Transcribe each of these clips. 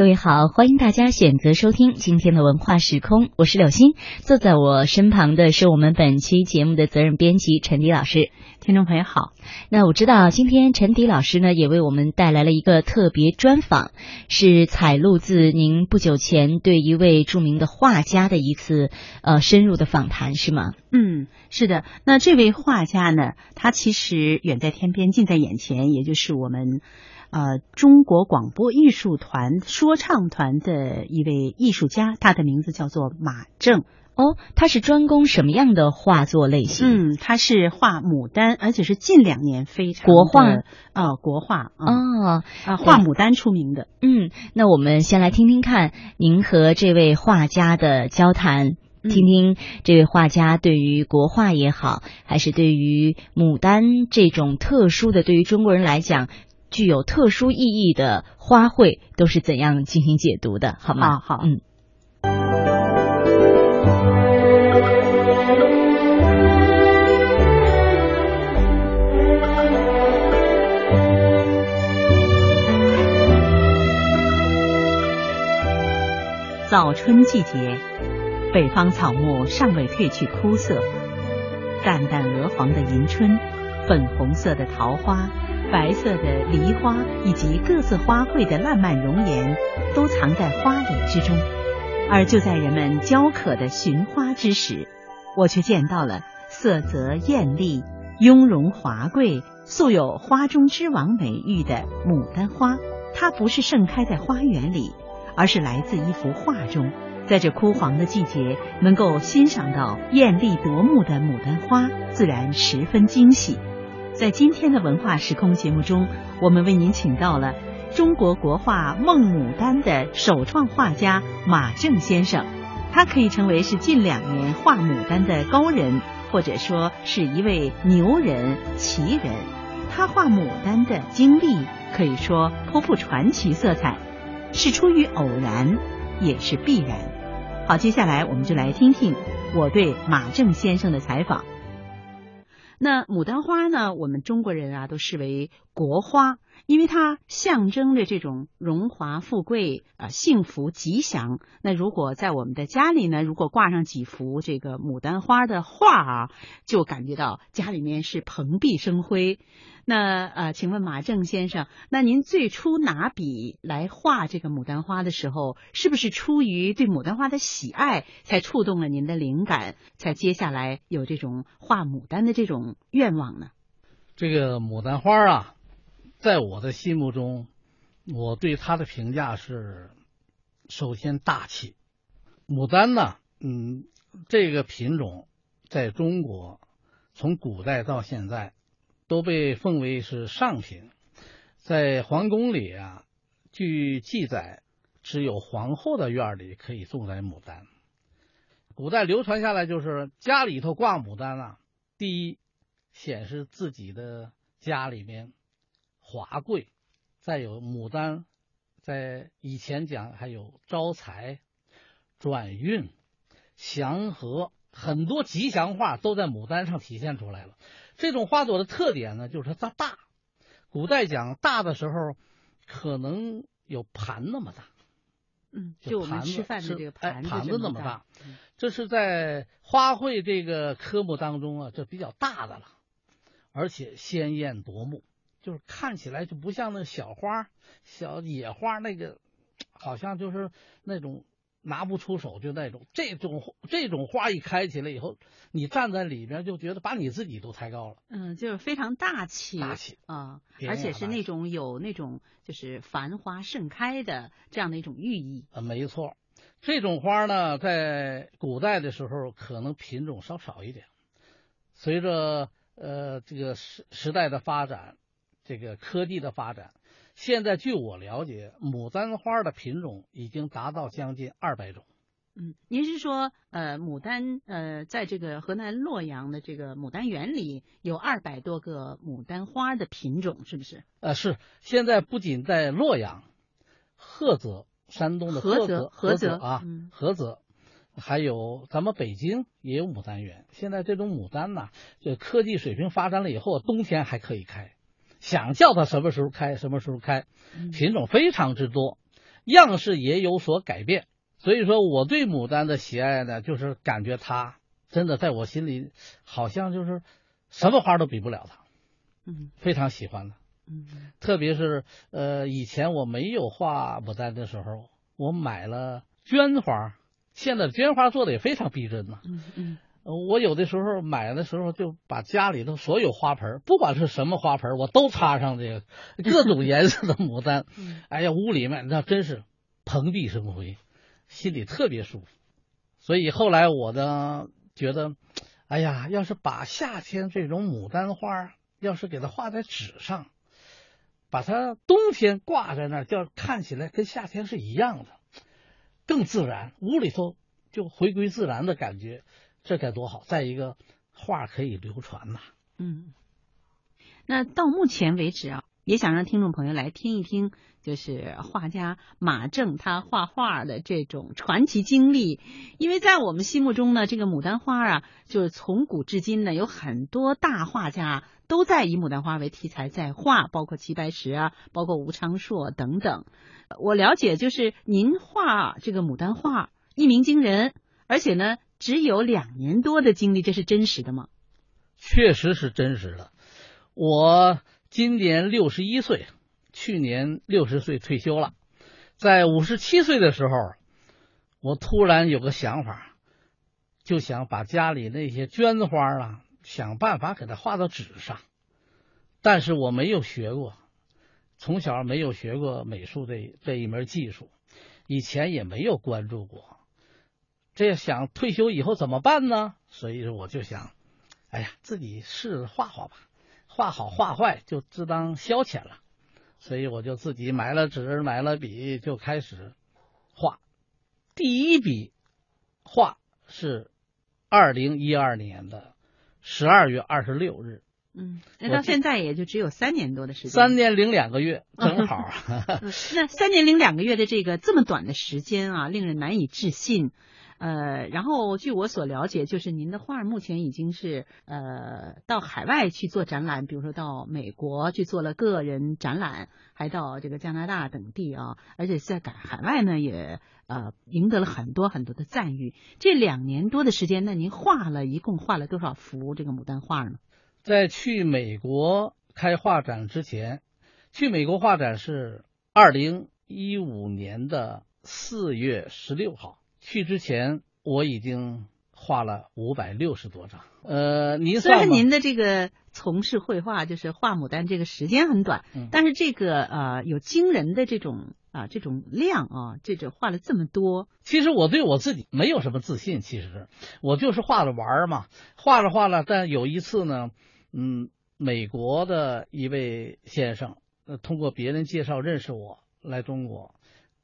各位好，欢迎大家选择收听今天的文化时空，我是柳鑫，坐在我身旁的是我们本期节目的责任编辑陈迪老师。听众朋友好，那我知道今天陈迪老师呢也为我们带来了一个特别专访，是采录自您不久前对一位著名的画家的一次呃深入的访谈，是吗？嗯，是的。那这位画家呢，他其实远在天边，近在眼前，也就是我们。呃，中国广播艺术团说唱团的一位艺术家，他的名字叫做马正。哦，他是专攻什么样的画作类型？嗯，他是画牡丹，而且是近两年非常国画啊，国画啊啊，画牡丹出名的。嗯，那我们先来听听看您和这位画家的交谈，听听这位画家对于国画也好，还是对于牡丹这种特殊的，对于中国人来讲。具有特殊意义的花卉都是怎样进行解读的？好吗？好，嗯。早春季节，北方草木尚未褪去枯色，淡淡鹅黄的迎春，粉红色的桃花。白色的梨花以及各色花卉的烂漫容颜，都藏在花蕾之中。而就在人们焦渴的寻花之时，我却见到了色泽艳丽、雍容华贵、素有“花中之王”美誉的牡丹花。它不是盛开在花园里，而是来自一幅画中。在这枯黄的季节，能够欣赏到艳丽夺目的牡丹花，自然十分惊喜。在今天的文化时空节目中，我们为您请到了中国国画《梦牡丹》的首创画家马正先生。他可以成为是近两年画牡丹的高人，或者说是一位牛人、奇人。他画牡丹的经历可以说颇富传奇色彩，是出于偶然，也是必然。好，接下来我们就来听听我对马正先生的采访。那牡丹花呢？我们中国人啊都视为国花，因为它象征着这种荣华富贵啊、幸福吉祥。那如果在我们的家里呢，如果挂上几幅这个牡丹花的画啊，就感觉到家里面是蓬荜生辉。那呃，请问马正先生，那您最初拿笔来画这个牡丹花的时候，是不是出于对牡丹花的喜爱，才触动了您的灵感，才接下来有这种画牡丹的这种愿望呢？这个牡丹花啊，在我的心目中，我对它的评价是：首先大气。牡丹呢，嗯，这个品种在中国从古代到现在。都被奉为是上品，在皇宫里啊，据记载，只有皇后的院里可以种栽牡丹。古代流传下来，就是家里头挂牡丹啊，第一显示自己的家里面华贵；再有牡丹，在以前讲还有招财、转运、祥和，很多吉祥话都在牡丹上体现出来了。这种花朵的特点呢，就是它大。古代讲大的时候，可能有盘那么大。嗯，就我们吃饭的这个盘盘子那么大。这是在花卉这个科目当中啊，这比较大的了，而且鲜艳夺目，就是看起来就不像那小花、小野花那个，好像就是那种。拿不出手就那种，这种这种花一开起来以后，你站在里边就觉得把你自己都抬高了。嗯，就是非常大气，大气啊，而且是那种有那种就是繁花盛开的这样的一种寓意。啊，没错，这种花呢，在古代的时候可能品种稍少一点，随着呃这个时时代的发展，这个科技的发展。现在据我了解，牡丹花的品种已经达到将近二百种。嗯，您是说，呃，牡丹，呃，在这个河南洛阳的这个牡丹园里有二百多个牡丹花的品种，是不是？呃，是。现在不仅在洛阳、菏泽，山东的菏泽，菏泽啊，菏泽，还有咱们北京也有牡丹园。现在这种牡丹呢，这科技水平发展了以后，冬天还可以开。想叫它什么时候开，什么时候开，品种非常之多。样式也有所改变。所以说，我对牡丹的喜爱呢，就是感觉它真的在我心里，好像就是什么花都比不了它。嗯非常喜欢的。嗯特别是呃，以前我没有画牡丹的时候，我买了绢花，现在绢花做的也非常逼真呐、嗯嗯呃我有的时候买的时候，就把家里头所有花盆，不管是什么花盆，我都插上这个各种颜色的牡丹。嗯哎呀，屋里面那真是蓬荜生辉，心里特别舒服。所以后来我呢觉得，哎呀，要是把夏天这种牡丹花，要是给它画在纸上，把它冬天挂在那儿，叫看起来跟夏天是一样的，更自然，屋里头就回归自然的感觉，这该多好！再一个，画可以流传呐、嗯。那到目前为止啊，也想让听众朋友来听一听，就是画家马正他画画的这种传奇经历。因为在我们心目中呢，这个牡丹花啊，就是从古至今呢，有很多大画家都在以牡丹花为题材在画，包括齐白石啊，包括吴昌硕等等。我了解，就是您画这个牡丹画一鸣惊人，而且呢，只有两年多的经历，这是真实的吗？确实是真实的。我今年六十一岁，去年六十岁退休了。在五十七岁的时候，我突然有个想法，就想把家里那些绢花啊，想办法给它画到纸上。但是我没有学过，从小没有学过美术这这一门技术，以前也没有关注过。这想退休以后怎么办呢？所以说我就想。哎呀，自己试着画画吧，画好画坏就自当消遣了，所以我就自己买了纸，买了笔，就开始画。第一笔画是二零一二年的十二月二十六日，嗯，那到现在也就只有三年多的时间，三年零两个月，正好。嗯那三年零两个月的这个这么短的时间啊，令人难以置信。呃，然后据我所了解，就是您的画目前已经是呃到海外去做展览，比如说到美国去做了个人展览，还到这个加拿大等地啊，而且在海海外呢也呃赢得了很多很多的赞誉。这两年多的时间，那您画了一共画了多少幅这个牡丹画呢？在去美国开画展之前，去美国画展是二零一五年的四月十六号。去之前我已经画了五百六十多张。呃，您虽然您的这个从事绘画就是画牡丹这个时间很短，嗯、但是这个呃有惊人的这种啊这种量啊，这种画了这么多。其实我对我自己没有什么自信，其实我就是画着玩嘛，画着画着。但有一次呢，嗯，美国的一位先生，呃，通过别人介绍认识我来中国，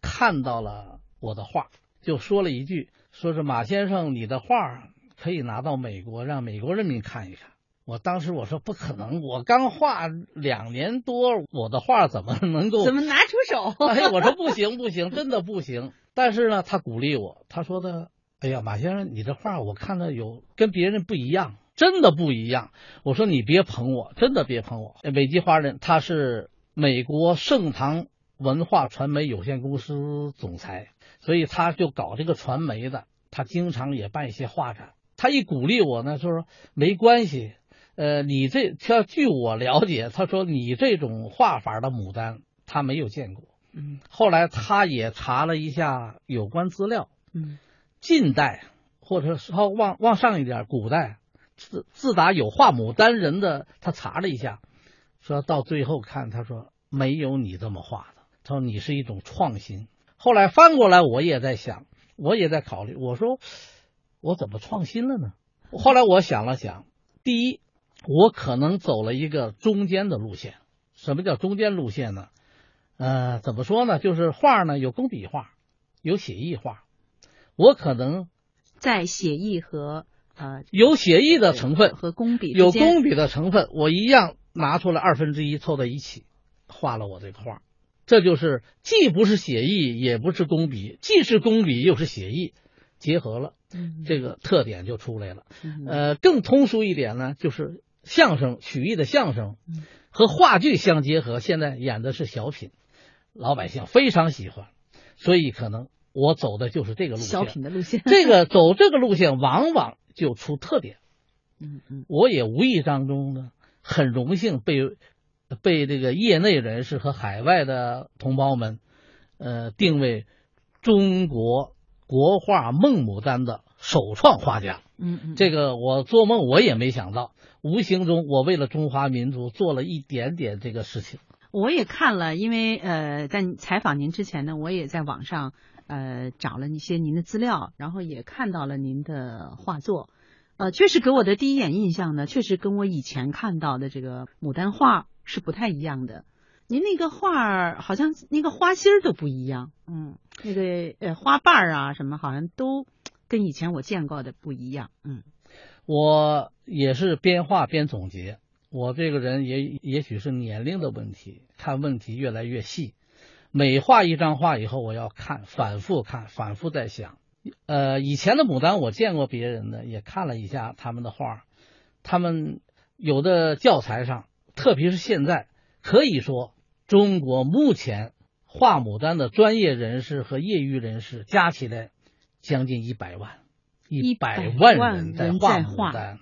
看到了我的画。就说了一句，说是马先生，你的画可以拿到美国，让美国人民看一看。我当时我说不可能，我刚画两年多，我的画怎么能够怎么拿出手？哎，我说不行不行，真的不行。但是呢，他鼓励我，他说的，哎呀，马先生，你这画我看到有跟别人不一样，真的不一样。我说你别捧我，真的别捧我。美籍华人，他是美国盛唐文化传媒有限公司总裁。所以他就搞这个传媒的，他经常也办一些画展。他一鼓励我呢，就说没关系，呃，你这他据我了解，他说你这种画法的牡丹他没有见过。嗯，后来他也查了一下有关资料，嗯，近代或者稍往往上一点，古代自自打有画牡丹人的，他查了一下，说到最后看，他说没有你这么画的，他说你是一种创新。后来翻过来，我也在想，我也在考虑，我说我怎么创新了呢？后来我想了想，第一，我可能走了一个中间的路线。什么叫中间路线呢？呃，怎么说呢？就是画呢有工笔画，有写意画，我可能在写意和呃有写意的成分和工笔有工笔的成分，我一样拿出来二分之一凑在一起，画了我这个画。这就是既不是写意，也不是工笔，既是工笔又是写意，结合了，嗯、这个特点就出来了。嗯、呃，更通俗一点呢，就是相声曲艺的相声嗯和话剧相结合，现在演的是小品，老百姓非常喜欢。所以可能我走的就是这个路线。小品的路线，这个走这个路线往往就出特点。嗯嗯，我也无意当中呢，很荣幸被被这个业内人士和海外的同胞们，呃，定位中国国画孟牡丹的首创画家。嗯嗯，这个我做梦我也没想到，无形中我为了中华民族做了一点点这个事情。我也看了，因为呃，在采访您之前呢，我也在网上呃找了一些您的资料，然后也看到了您的画作，呃，确实给我的第一眼印象呢，确实跟我以前看到的这个牡丹画是不太一样的。您那个画儿好像那个花心儿都不一样，嗯，那个呃花瓣儿啊什么好像都跟以前我见过的不一样，嗯，我也是边画边总结。我这个人也也许是年龄的问题，看问题越来越细。每画一张画以后，我要看，反复看，反复在想。呃，以前的牡丹我见过别人的，也看了一下他们的画，他们有的教材上，特别是现在，可以说中国目前画牡丹的专业人士和业余人士加起来将近一百万，一百万人在画牡丹。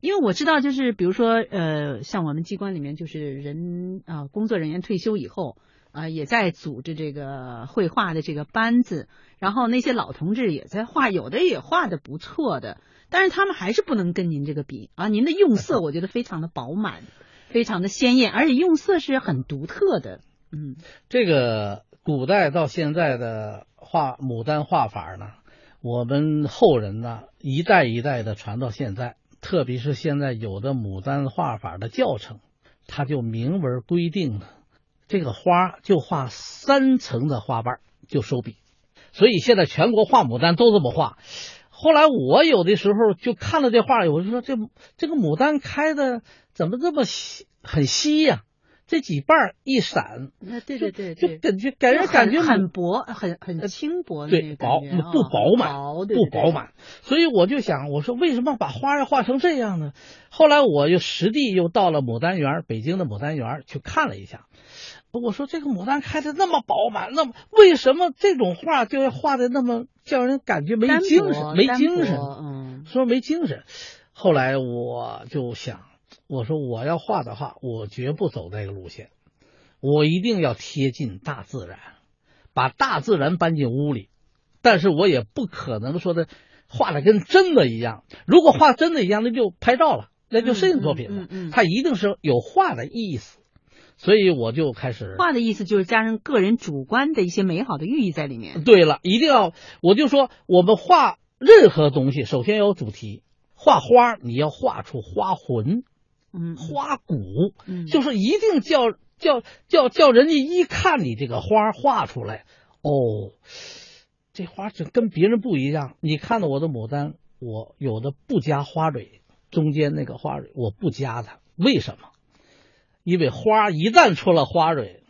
因为我知道，就是比如说，呃，像我们机关里面，就是人啊，工作人员退休以后啊，也在组织这个绘画的这个班子，然后那些老同志也在画，有的也画的不错的，但是他们还是不能跟您这个比啊。您的用色，我觉得非常的饱满，非常的鲜艳，而且用色是很独特的。嗯，这个古代到现在的画牡丹画法呢，我们后人呢一代一代的传到现在。特别是现在有的牡丹画法的教程，它就明文规定了，这个花就画三层的花瓣就收笔，所以现在全国画牡丹都这么画。后来我有的时候就看了这画，我就说这这个牡丹开的怎么这么稀很稀呀？这几瓣一闪，那对对对，就感觉给人感觉很薄，很很轻薄，对，薄不饱满，不饱满。所以我就想，我说为什么把花要画成这样呢？后来我又实地又到了牡丹园，北京的牡丹园去看了一下。我说这个牡丹开的那么饱满，那么为什么这种画就要画的那么叫人感觉没精神？没精神，嗯，说没精神。后来我就想。我说我要画的话，我绝不走那个路线，我一定要贴近大自然，把大自然搬进屋里。但是我也不可能说的画的跟真的一样。如果画真的一样，那就拍照了，那就摄影作品了。它一定是有画的意思。所以我就开始画的意思就是加上个人主观的一些美好的寓意在里面。对了，一定要我就说我们画任何东西，首先要有主题。画花，你要画出花魂。嗯，花骨，嗯，就是一定叫叫叫叫人家一看你这个花画出来，哦，这花是跟别人不一样。你看到我的牡丹，我有的不加花蕊，中间那个花蕊我不加它，为什么？因为花一旦出了花蕊，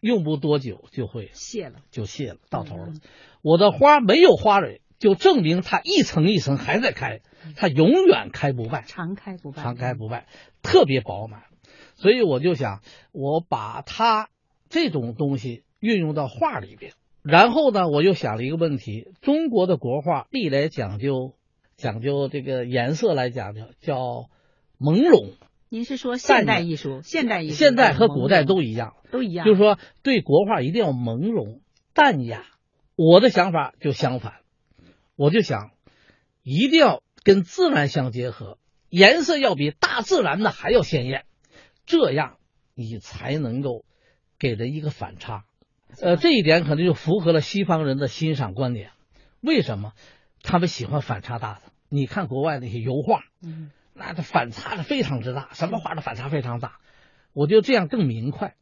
用不多久就会谢了，就谢了，到头了。我的花没有花蕊，就证明它一层一层还在开。它永远开不败，常开不败，常开不败，特别饱满。所以我就想，我把它这种东西运用到画里边。然后呢，我又想了一个问题：中国的国画历来讲究讲究这个颜色来讲究叫朦胧。您是说现代艺术？现代艺术？现代和古代都一样，都一样。就是说，对国画一定要朦胧淡雅。我的想法就相反，我就想一定要。跟自然相结合，颜色要比大自然的还要鲜艳，这样你才能够给人一个反差。呃，这一点可能就符合了西方人的欣赏观点。为什么他们喜欢反差大的？你看国外那些油画，嗯，那的反差的非常之大，什么画的反差非常大。我觉得这样更明快。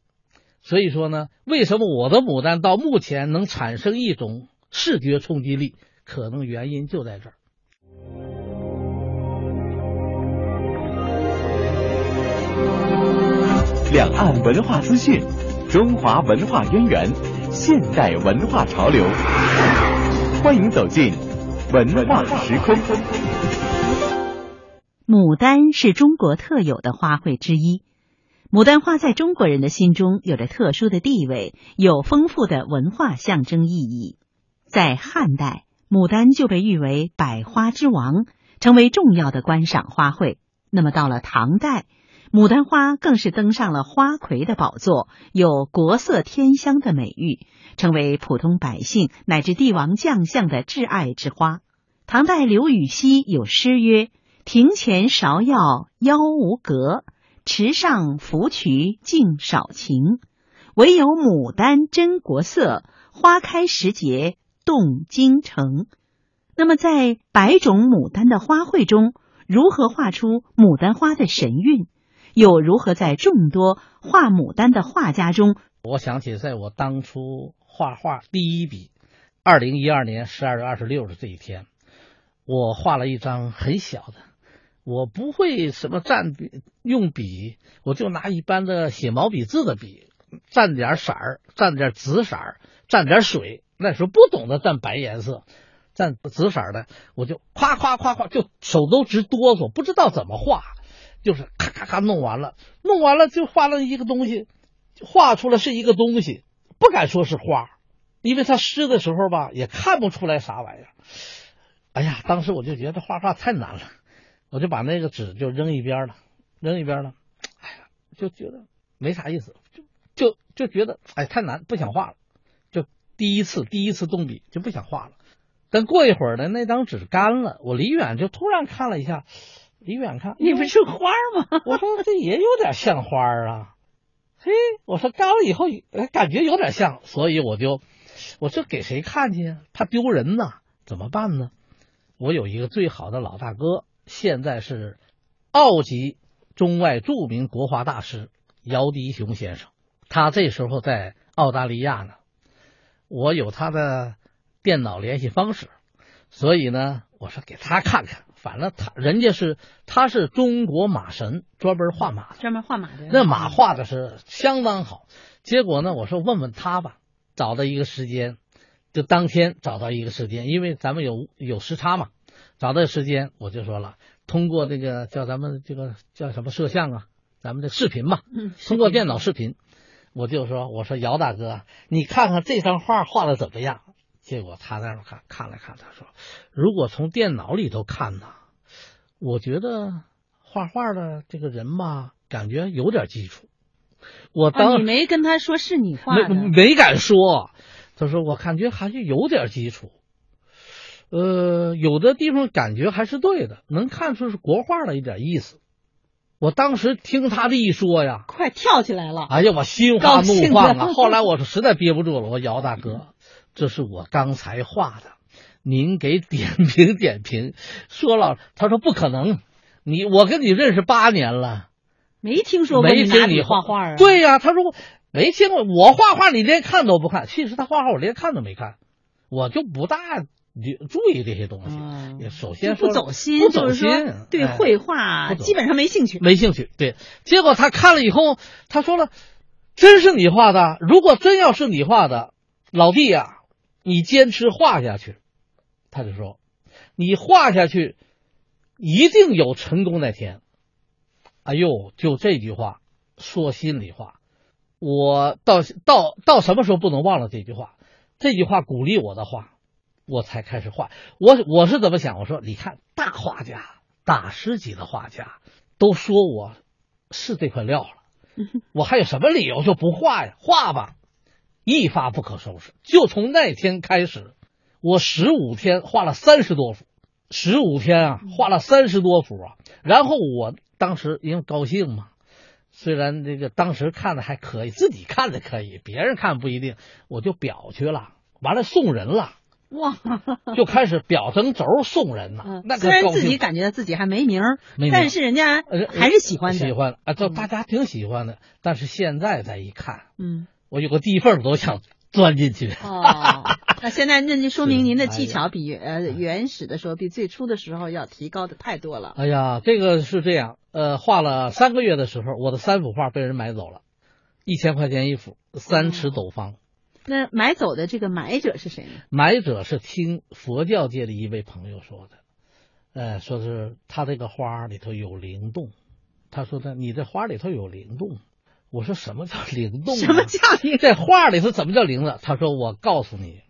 所以说呢，为什么我的牡丹到目前能产生一种视觉冲击力？可能原因就在这儿。两岸文化资讯，中华文化渊源，现代文化潮流，欢迎走进文化时空。牡丹是中国特有的花卉之一，牡丹花在中国人的心中有着特殊的地位，有丰富的文化象征意义。在汉代，牡丹就被誉为百花之王，成为重要的观赏花卉。那么到了唐代，牡丹花更是登上了花魁的宝座，有国色天香的美誉，成为普通百姓乃至帝王将相的挚爱之花。唐代刘禹锡有诗曰：“庭前芍药妖无格，池上芙蕖净少情。唯有牡丹真国色，花开时节动京城。”那么，在百种牡丹的花卉中，如何画出牡丹花的神韵？又如何在众多画牡丹的画家中？我想起，在我当初画画第一笔，二零一二年十二月二十六日这一天，我画了一张很小的，我不会什么蘸笔用笔，我就拿一般的写毛笔字的笔，蘸点色儿，蘸点紫色儿，蘸点水。那时候不懂得蘸白颜色，蘸紫色的，我就夸夸夸夸，就手都直哆嗦，不知道怎么画。就是咔咔咔弄完了，弄完了就画了一个东西，画出来是一个东西，不敢说是花，因为他湿的时候吧，也看不出来啥玩意儿。哎呀，当时我就觉得画画太难了，我就把那个纸就扔一边了，扔一边了。哎呀，就觉得没啥意思，就就就觉得哎太难，不想画了。就第一次第一次动笔就不想画了。但过一会儿呢，那张纸干了，我离远就突然看了一下。离远看，你不是花吗？我说这也有点像花啊。嘿，我说干了以后，感觉有点像，所以我就，我这给谁看去？怕丢人呐？怎么办呢？我有一个最好的老大哥，现在是澳籍中外著名国画大师姚迪雄先生，他这时候在澳大利亚呢。我有他的电脑联系方式，所以呢，我说给他看看。反正他人家是他是中国马神，专门画马，专门画马的。那马画的是相当好。结果呢，我说问问他吧，找到一个时间，就当天找到一个时间，因为咱们有有时差嘛。找到时间，我就说了，通过这个叫咱们这个叫什么摄像啊，咱们的视频嘛，嗯，通过电脑视频，我就说，我说姚大哥，你看看这张画画的怎么样？结果他在那看看了看，他说：“如果从电脑里头看呢，我觉得画画的这个人吧，感觉有点基础。”我当你没跟他说是你画的，没没敢说。他说：“我感觉还是有点基础，呃，有的地方感觉还是对的，能看出是国画的一点意思。”我当时听他这一说呀，快跳起来了！哎呀，我心花怒放啊！后来我是实在憋不住了，我姚大哥。这是我刚才画的，您给点评点评。说了，他说不可能，你我跟你认识八年了，没听说过没听你画画啊？对呀，他说没听过，我画画你连看都不看。其实他画画我连看都没看，我就不大注意这些东西。首先不走心，不走心，对绘画基本上没兴趣，没兴趣。对，结果他看了以后，他说了，真是你画的？如果真要是你画的，老弟呀。你坚持画下去，他就说：“你画下去，一定有成功那天。”哎呦，就这句话，说心里话，我到到到什么时候不能忘了这句话？这句话鼓励我的话，我才开始画。我我是怎么想？我说，你看，大画家、大师级的画家都说我是这块料了，我还有什么理由就不画呀？画吧。一发不可收拾，就从那天开始，我十五天画了三十多幅，十五天啊，画了三十多幅啊。然后我当时因为高兴嘛，虽然这个当时看的还可以，自己看的可以，别人看不一定，我就裱去了，完了送人了，哇，就开始表成轴送人了。那虽然自己感觉自己还没名儿，但是人家还是喜欢的，喜欢啊，就大家挺喜欢的。但是现在再一看，嗯。我有个地缝都想钻进去。哦，那现在那就说明 您的技巧比呃原始的时候，比最初的时候要提高的太多了。哎呀，这个是这样，呃，画了三个月的时候，我的三幅画被人买走了，一千块钱一幅，三尺斗方。那买走的这个买者是谁呢？买者是听佛教界的一位朋友说的，呃，说是他这个花里头有灵动，他说的你这花里头有灵动。我说什么叫灵动、啊？什么叫灵？在画里头怎么叫灵的？他说我告诉你，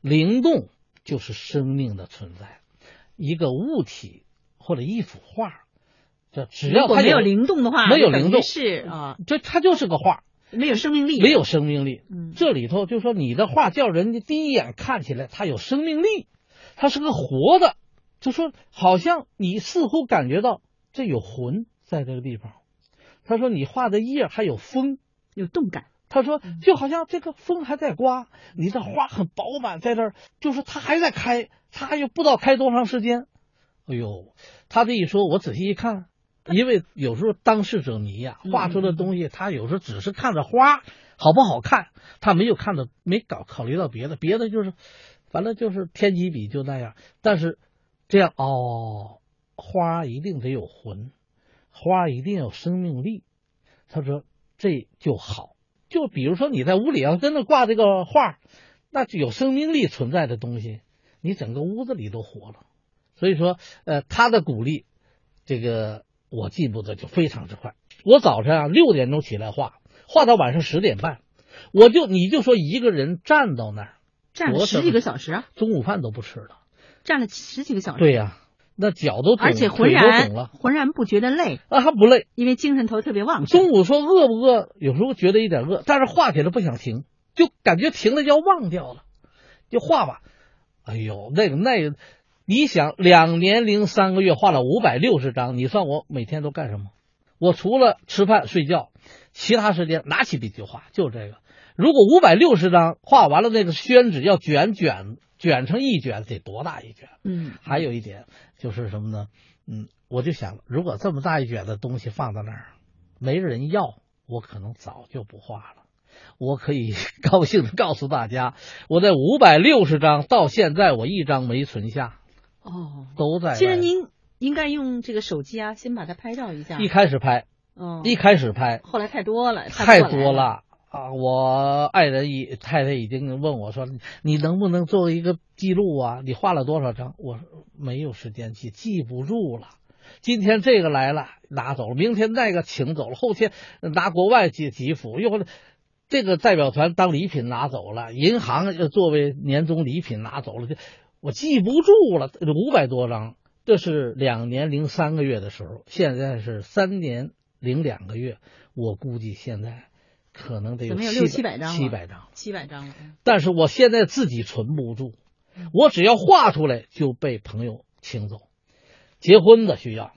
灵动就是生命的存在。一个物体或者一幅画，这只要它没有灵动的话，没有灵动是啊，这它就是个画，没有生命力，没有生命力。嗯这里头就说你的画叫人家第一眼看起来它有生命力，它是个活的，就说好像你似乎感觉到这有魂在这个地方。他说你画的叶还有风，有动感。他说就好像这个风还在刮，你的花很饱满在这儿，就是它还在开，它又不知道开多长时间。哎呦，他这一说，我仔细一看，因为有时候当事者迷呀、画出的东西，他有时候只是看着花好不好看，他没有看到，没搞考虑到别的，别的就是，反正就是天几笔就那样。但是这样哦，花一定得有魂，花一定有生命力。他说这就好。就比如说你在屋里要真的挂这个画，那就有生命力存在的东西，你整个屋子里都活了。所以说，呃，他的鼓励，这个我进步的就非常之快。我早晨啊六点钟起来画，画到晚上十点半，我就你就说一个人站到那儿，站了十几个小时啊，中午饭都不吃了。站了十几个小时，对呀、那脚都肿，而且浑然了浑然不觉得累，啊，还不累。因为精神头特别旺盛。中午说饿不饿？有时候觉得一点饿，但是画起来不想停，就感觉停了就要忘掉了，就画吧。哎呦，那个那个，你想两年零三个月画了五百六十张，你算我每天都干什么？我除了吃饭睡觉，其他时间拿起笔就画，就这个。如果五百六十张画完了，那个宣纸要卷卷卷成一卷，得多大一卷？嗯，还有一点就是什么呢？嗯，我就想，如果这么大一卷的东西放在那儿，没人要，我可能早就不画了。我可以高兴的告诉大家，我在五百六十张到现在，我一张没存下，哦，都在。其实您应该用这个手机啊，先把它拍照一下。一开始拍，哦，一开始拍后来太多了，太多。了啊！我爱人已太太已经问我说：“你能不能做一个记录啊？你画了多少张？”我说没有时间记，记不住了。今天这个来了拿走了，明天那个请走了，后天拿国外寄吉福，又这个代表团当礼品拿走了，银行呃作为年终礼品拿走了，这我记不住了，五百多张。这是两年零三个月的时候，现在是三年零两个月，我估计现在可能得有七六七百张七百张。七百张但是我现在自己存不住，我只要画出来就被朋友请走，结婚的需要，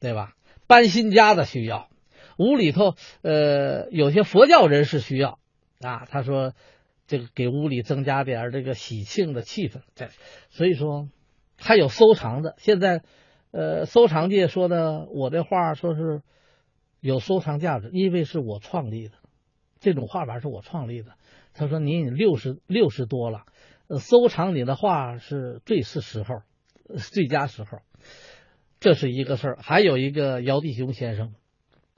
对吧？搬新家的需要，屋里头呃有些佛教人士需要啊，他说这个给屋里增加点这个喜庆的气氛，对，所以说还有收藏的，现在呃收藏界说的我这画说是有收藏价值，因为是我创立的，这种画法是我创立的。他说：“您已六十六十多了，呃，收藏你的画是最是时候，最佳时候。这是一个事儿。还有一个姚弟雄先生，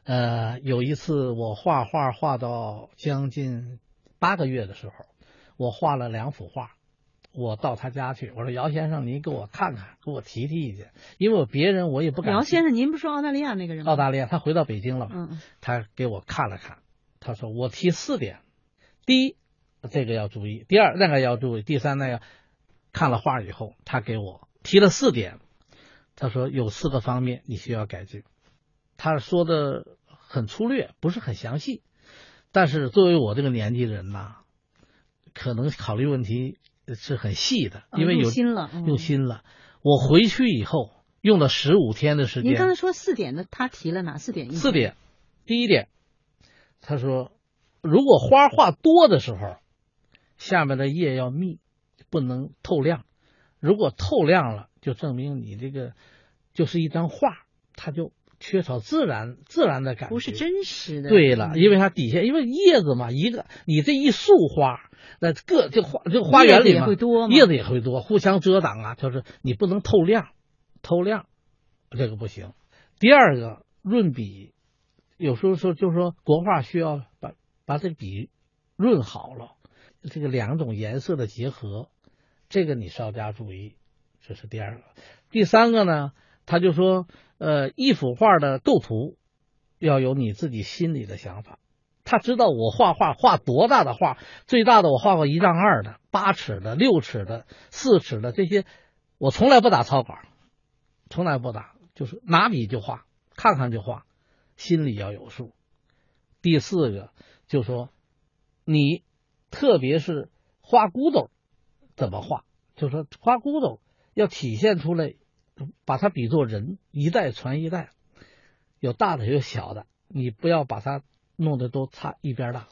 呃，有一次我画画画到将近八个月的时候，我画了两幅画，我到他家去，我说姚先生，您给我看看，给我提提意见，因为我别人我也不敢。姚先生，您不是澳大利亚那个人吗？澳大利亚，他回到北京了嘛？嗯嗯他给我看了看，他说我提四点，第一，这个要注意；第二，那个要注意；第三，那个看了画以后，他给我提了四点，他说有四个方面你需要改进。他说的很粗略，不是很详细，但是作为我这个年纪的人呐，可能考虑问题是很细的，因为有哦用心了嗯用心了。我回去以后用了十五天的时间。您刚才说四点的，他提了哪四点？四点，第一点，他说，如果花画多的时候，下面的叶要密，不能透亮。如果透亮了，就证明你这个就是一张画，它就缺少自然自然的感觉，不是真实的。对了，嗯因为它底下因为叶子嘛，一个你这一束花，那各这花这花园里会多叶子也会多，互相遮挡啊，就是你不能透亮，透亮这个不行。第二个润笔，有时候说就是说国画需要把把这笔润好了，这个两种颜色的结合，这个你稍加注意，这是第二个。第三个呢，他就说，呃，一幅画的构图，要有你自己心里的想法。他知道我画画画多大的画，最大的我画过一丈二的、八尺的、六尺的、四尺的这些，我从来不打草稿，从来不打，就是拿笔就画，看看就画，心里要有数。第四个就说，你特别是画骨斗怎么画？就说画骨斗要体现出来，把它比作人，一代传一代，有大的有小的，你不要把它。弄得都差一边大，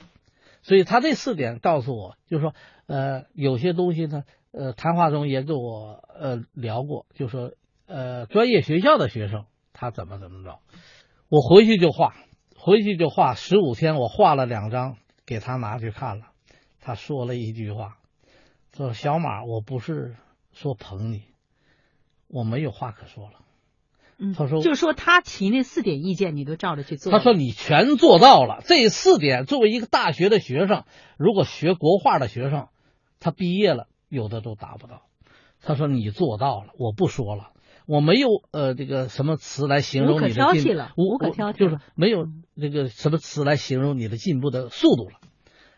所以他这四点告诉我，就是说，呃，有些东西呢，呃，谈话中也跟我呃聊过，就说，呃，专业学校的学生他怎么怎么着，我回去就画，回去就画，十五天我画了两张给他拿去看了，他说了一句话，说小马，我不是说捧你，我没有话可说了。嗯，他说，就是说他提那四点意见，你都照着去做。他说你全做到了，这四点作为一个大学的学生，如果学国画的学生，他毕业了有的都达不到。他说你做到了，我不说了，我没有呃这个什么词来形容你的进，无可挑剔了，无可挑剔，就是没有这个什么词来形容你的进步的速度了。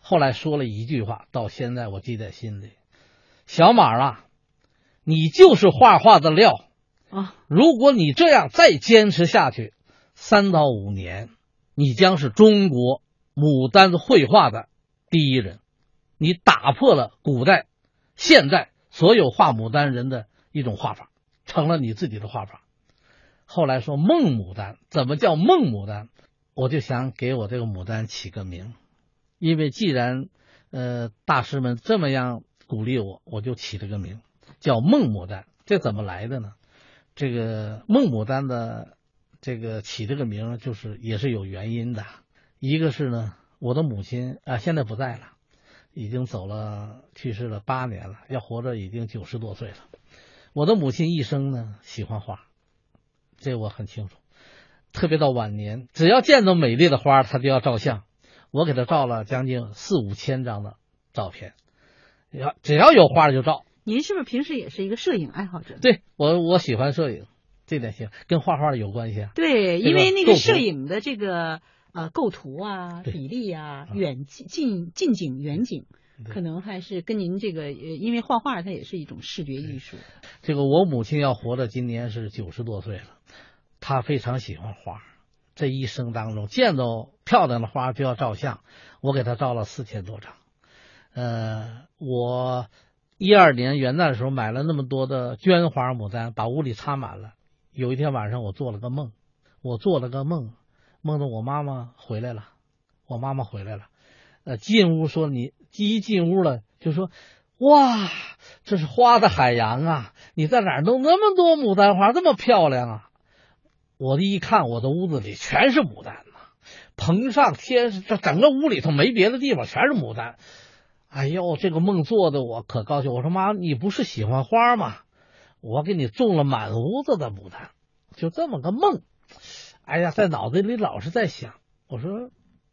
后来说了一句话，到现在我记在心里：小马啊，你就是画画的料。啊！如果你这样再坚持下去，三到五年，你将是中国牡丹绘画的第一人。你打破了古代、现代所有画牡丹人的一种画法，成了你自己的画法。后来说梦牡丹，怎么叫梦牡丹？我就想给我这个牡丹起个名，因为既然呃大师们这么样鼓励我，我就起了个名叫孟牡丹。这怎么来的呢？这个孟牡丹的这个起这个名，就是也是有原因的。一个是呢，我的母亲啊，现在不在了，已经走了，去世了八年了，要活着已经九十多岁了。我的母亲一生呢喜欢花，这我很清楚。特别到晚年，只要见到美丽的花，她就要照相。我给她照了将近四五千张的照片，要只要有花就照。您是不是平时也是一个摄影爱好者？对我，我喜欢摄影，这点行，跟画画有关系啊。对，因为那个摄影的这个呃构图啊、比例啊、远近近近景、远景，可能还是跟您这个呃，因为画画它也是一种视觉艺术。这个我母亲要活到今年是九十多岁了，她非常喜欢花，这一生当中见到漂亮的花就要照相，我给她照了四千多张。呃，我一二年元旦的时候买了那么多的绢花牡丹，把屋里插满了。有一天晚上我做了个梦，我做了个梦，梦到我妈妈回来了，我妈妈回来了，呃，进屋说你一进屋了就说。哇，这是花的海洋啊！你在哪弄那么多牡丹花，这么漂亮啊？我一看，我的屋子里全是牡丹呐，棚上天这整个屋里头没别的地方，全是牡丹。哎呦，这个梦做的我可高兴。我说妈，你不是喜欢花吗？我给你种了满屋子的牡丹，就这么个梦。哎呀，在脑子里老是在想，我说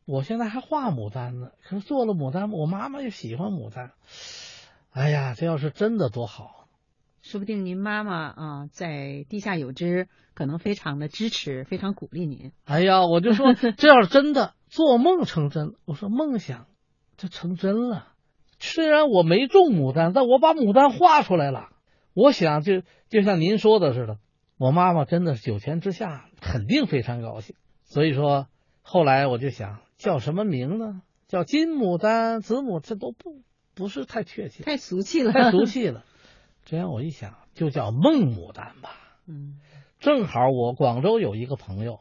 我现在还画牡丹呢，可是做了牡丹，我妈妈又喜欢牡丹。哎呀，这要是真的多好！说不定您妈妈啊，在地下有知，可能非常的支持，非常鼓励您。哎呀，我就说 这要是真的，做梦成真。我说梦想就成真了。虽然我没种牡丹，但我把牡丹画出来了。我想就就像您说的似的，我妈妈真的是九泉之下，肯定非常高兴。所以说，后来我就想叫什么名呢？叫金牡丹、紫牡，这都不不是太确切，太俗气了，太俗气了。这样我一想，就叫孟牡丹吧。嗯，正好我广州有一个朋友，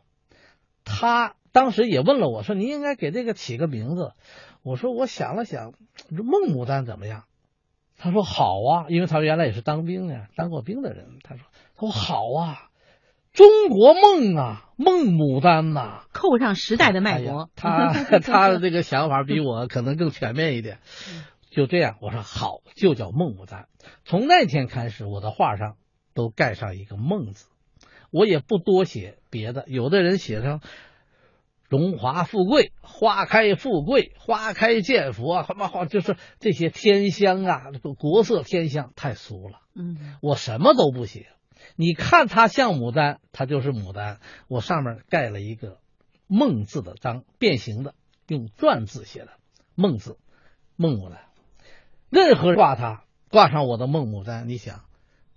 他当时也问了我说：“你应该给这个起个名字。”我说：“我想了想，这孟牡丹怎么样？”他说：“好啊，因为他原来也是当兵的，当过兵的人。”他说：“他说好啊，中国梦啊，孟牡丹呐、扣上时代的脉搏。他 他的这个想法比我可能更全面一点。就这样，我说好，就叫孟牡丹。从那天开始，我的画上都盖上一个“孟”字，我也不多写别的。有的人写上“荣华富贵”“花开富贵”“花开见佛”，什么好就是这些天香啊，国色天香，太俗了。嗯，我什么都不写，你看它像牡丹，它就是牡丹。我上面盖了一个“孟字的章，变形的，用篆字写的孟字，孟牡丹。任何挂它，挂上我的孟牡丹，你想，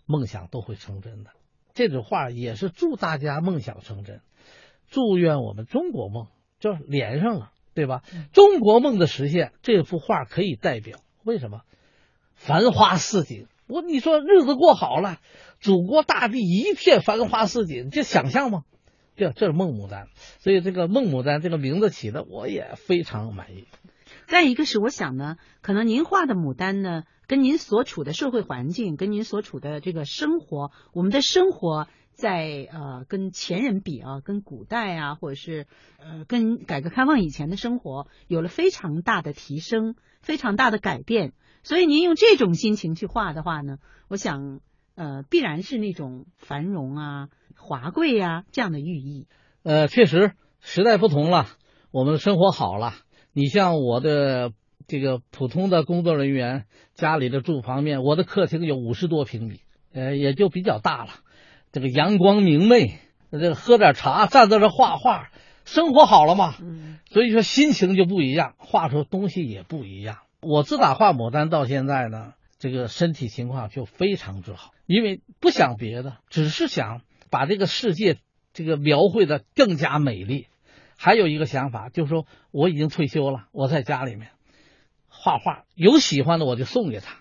梦想都会成真的。这种画也是祝大家梦想成真，祝愿我们中国梦就连上了，对吧？中国梦的实现，这幅画可以代表。为什么？繁花似锦。我你说日子过好了，祖国大地一片繁花似锦，这想象吗？这这是孟牡丹，所以这个孟牡丹这个名字起的我也非常满意。再一个是，我想呢，可能您画的牡丹呢，跟您所处的社会环境，跟您所处的这个生活，我们的生活在呃跟前人比啊，跟古代啊，或者是呃跟改革开放以前的生活有了非常大的提升，非常大的改变。所以您用这种心情去画的话呢，我想呃必然是那种繁荣啊、华贵呀这样的寓意。呃，确实时代不同了，我们的生活好了。你像我的这个普通的工作人员家里的住房面，我的客厅有五十多平米，呃，也就比较大了。这个阳光明媚，这个喝点茶，站在这画画，生活好了嘛。嗯，所以说心情就不一样，画出东西也不一样。我自打画牡丹到现在呢，这个身体情况就非常之好，因为不想别的，只是想把这个世界这个描绘的更加美丽。还有一个想法，就是说我已经退休了，我在家里面画画，有喜欢的我就送给他。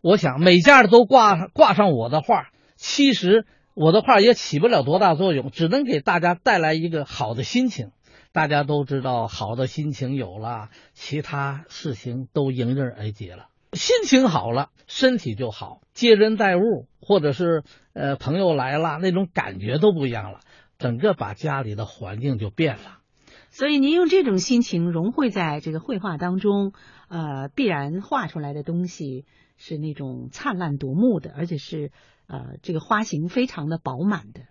我想每家的都挂挂上我的画，其实我的画也起不了多大作用，只能给大家带来一个好的心情。大家都知道，好的心情有了，其他事情都迎刃而解了。心情好了，身体就好，接人待物，或者是呃朋友来了，那种感觉都不一样了，整个把家里的环境就变了。所以您用这种心情融汇在这个绘画当中，呃，必然画出来的东西是那种灿烂夺目的，而且是呃这个花型非常的饱满的。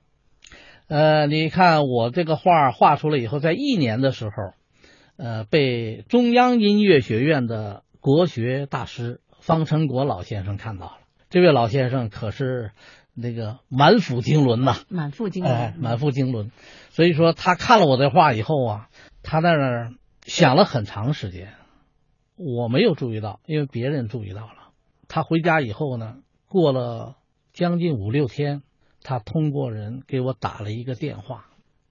呃，你看我这个画画出来以后，在一年的时候，呃，被中央音乐学院的国学大师方成国老先生看到了。这位老先生可是那个满腹经纶呐，满腹经纶，哎，满腹经纶。所以说，他看了我的画以后啊，他在那儿想了很长时间，我没有注意到，因为别人注意到了。他回家以后呢，过了将近五六天。他通过人给我打了一个电话，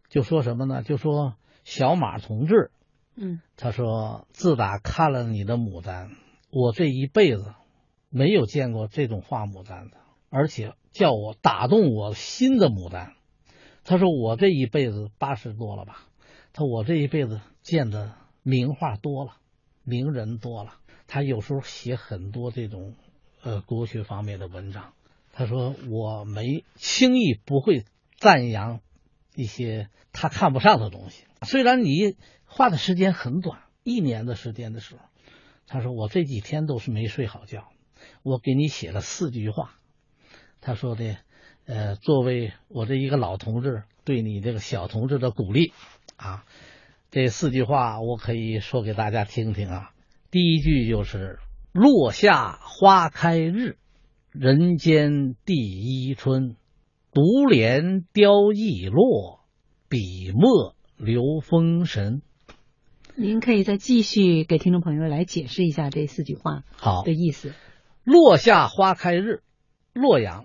就说什么呢？就说小马同志，嗯，他说自打看了你的牡丹，我这一辈子没有见过这种画牡丹的，而且叫我打动我心的牡丹。他说我这一辈子八十多了吧，他说我这一辈子见的名画多了，名人多了。他有时候写很多这种呃国学方面的文章。他说：“我没轻易不会赞扬一些他看不上的东西。虽然你画的时间很短，一年的时间的时候，他说我这几天都是没睡好觉。我给你写了四句话。他说的，呃，作为我这一个老同志对你这个小同志的鼓励啊，这四句话我可以说给大家听听啊。第一句就是‘落下花开日’。”人间第一春，独怜凋易落，笔墨留风神。您可以再继续给听众朋友来解释一下这四句话好的意思。落下花开日，洛阳，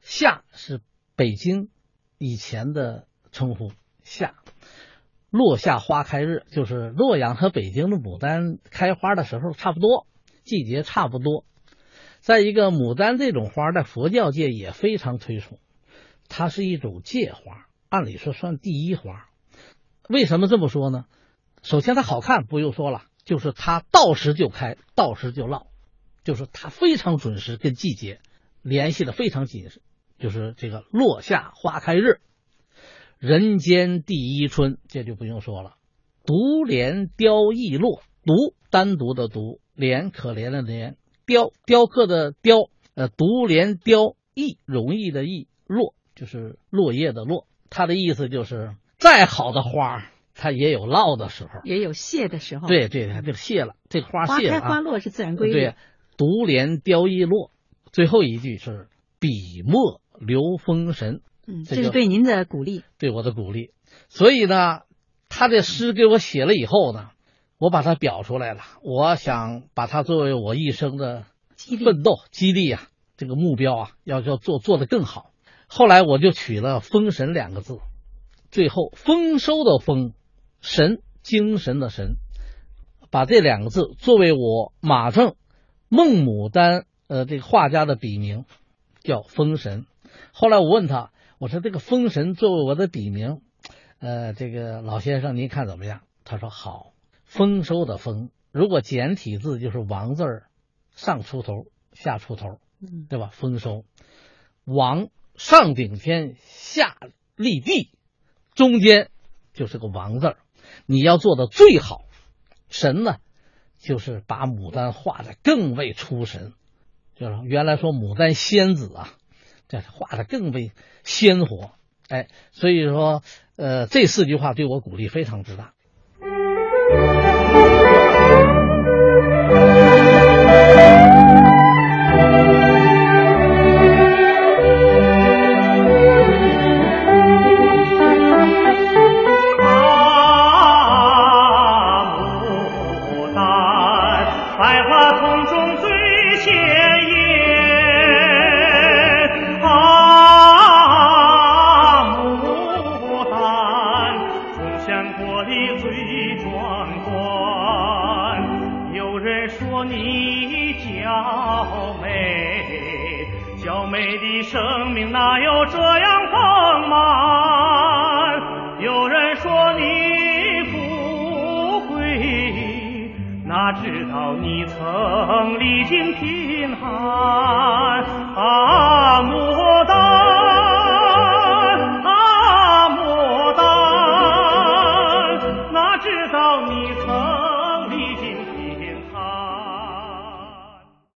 夏是北京以前的称呼，夏。落下花开日就是洛阳和北京的牡丹开花的时候差不多，季节差不多。再一个，牡丹这种花在佛教界也非常推崇，它是一种界花，按理说算第一花。为什么这么说呢？首先它好看，不用说了，就是它到时就开，到时就落，就是它非常准时，跟季节联系的非常紧实。就是这个落下花开日，人间第一春，这就不用说了。独怜凋易落，独单独的独，怜可怜的怜。雕雕刻的雕，呃，独怜雕易容易的易落就是落叶的落，它的意思就是再好的花，它也有落的时候，也有谢的时候。对对，它就谢了，这花谢了。花开花落是自然规律。对，独怜雕易落，最后一句是笔墨留风神。嗯，这是对您的鼓励，对我的鼓励。所以呢，他的诗给我写了以后呢，我把它表出来了，我想把它作为我一生的奋斗激励啊，这个目标啊，要要做做得更好。后来我就取了“丰神”两个字，最后丰收的丰，神精神的神，把这两个字作为我马正孟牡丹呃这个画家的笔名，叫封神。后来我问他，我说这个封神作为我的笔名。呃，这个老先生，您看怎么样？他说好，丰收的丰，如果简体字就是王字儿，上出头，下出头，对吧？丰收，王上顶天，下立地，中间就是个王字儿，你要做的最好。神呢，就是把牡丹画的更为出神，就是原来说牡丹仙子啊，这画的更为鲜活。哎，所以说。呃，这四句话对我鼓励非常之大。知